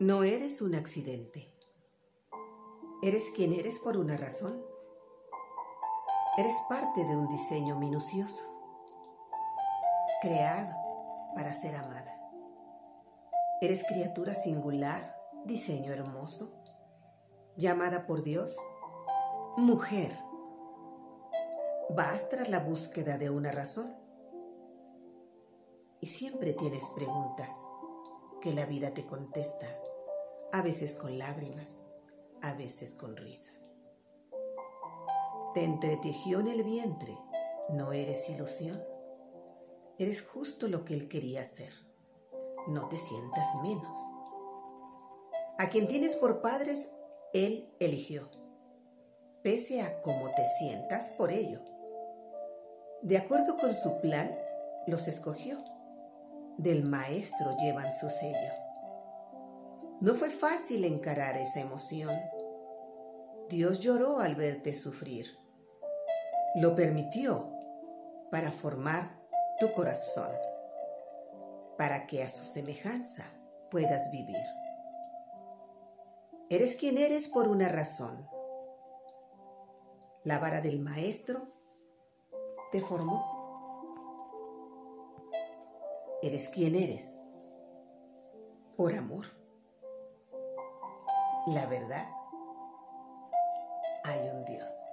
No eres un accidente. Eres quien eres por una razón. Eres parte de un diseño minucioso, creado para ser amada. Eres criatura singular, diseño hermoso, llamada por Dios mujer. Vas tras la búsqueda de una razón y siempre tienes preguntas que la vida te contesta, a veces con lágrimas, a veces con risa. Te entretejió en el vientre, no eres ilusión. Eres justo lo que él quería ser. No te sientas menos. A quien tienes por padres, él eligió, pese a cómo te sientas por ello. De acuerdo con su plan, los escogió del maestro llevan su sello. No fue fácil encarar esa emoción. Dios lloró al verte sufrir. Lo permitió para formar tu corazón, para que a su semejanza puedas vivir. Eres quien eres por una razón. La vara del maestro te formó. Eres quien eres. Por amor. La verdad, hay un Dios.